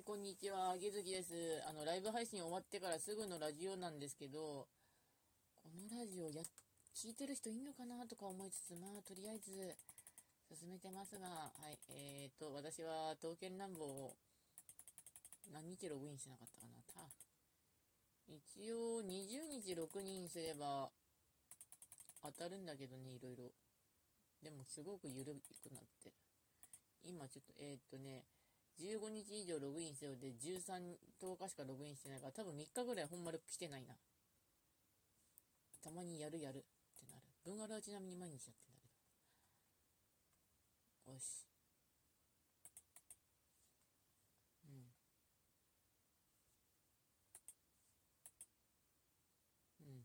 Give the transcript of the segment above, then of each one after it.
い、こんにちは。げずきです。あの、ライブ配信終わってからすぐのラジオなんですけど、このラジオや、聞いてる人いんのかなとか思いつつ、まあ、とりあえず、進めてますが、はい、えーと、私は、刀剣乱暴、何日ログインしなかったかなた、一応、20日6人すれば、当たるんだけどね、いろいろ。でも、すごく緩くなって。今ちょっと、えー、とね、15日以上ログインしてるので、13、10日しかログインしてないから、多分3日ぐらいほんま来てないな。たまにやるやるってなる。文柄はちなみに毎日やってんだけど。よし。うん。うん。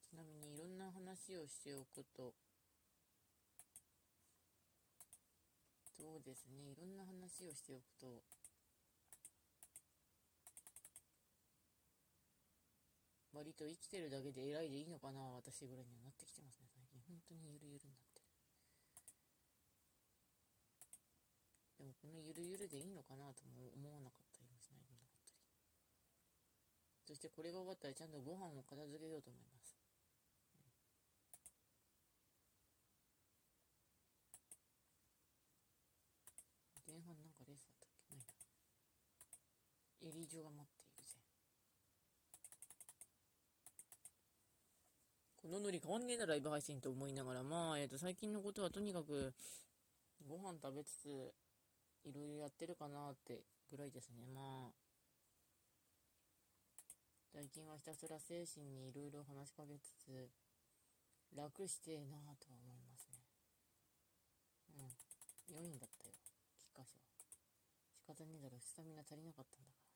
ちなみにいろんな話をしておくと、そうですね、いろんな話をしておくと、割と生きてるだけで偉いでいいのかな、私ぐらいにはなってきてますね、最近。本当にゆるゆるになってる。でも、このゆるゆるでいいのかなとも思わなかったりもしないなかったり。そして、これが終わったらちゃんとご飯を片付けようと思います。前なんかレースだったっけないな。エリージョが待っているぜ。このノリ変わんねえな、ライブ配信と思いながら、まあ、えっ、ー、と、最近のことはとにかく、ご飯食べつつ、いろいろやってるかなってぐらいですね。まあ、最近はひたすら精神にいろいろ話しかけつつ、楽してえなとは思いますね。うん。4位だったよ。箇所。仕方ねえだろ、スタミナ足りなかったんだから。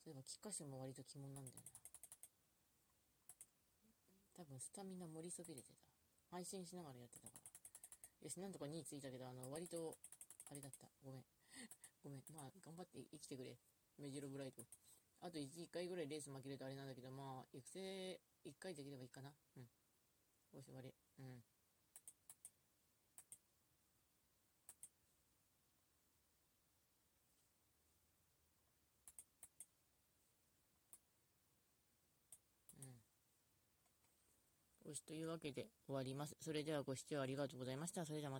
そういえば、菊花賞も割と鬼門なんだよな。多分、スタミナ盛りそびれてた。配信しながらやってたから。よし、なんとか2位ついたけど、あの、割と、あれだった。ごめん。ごめん。まあ、頑張って生きてくれ。メジロブライト。あと 1, 1回ぐらいレース負けるとあれなんだけど、まあ、育成1回できればいいかな。うん。よし、終わり。うん。というわけで終わります。それではご視聴ありがとうございました。それではまた。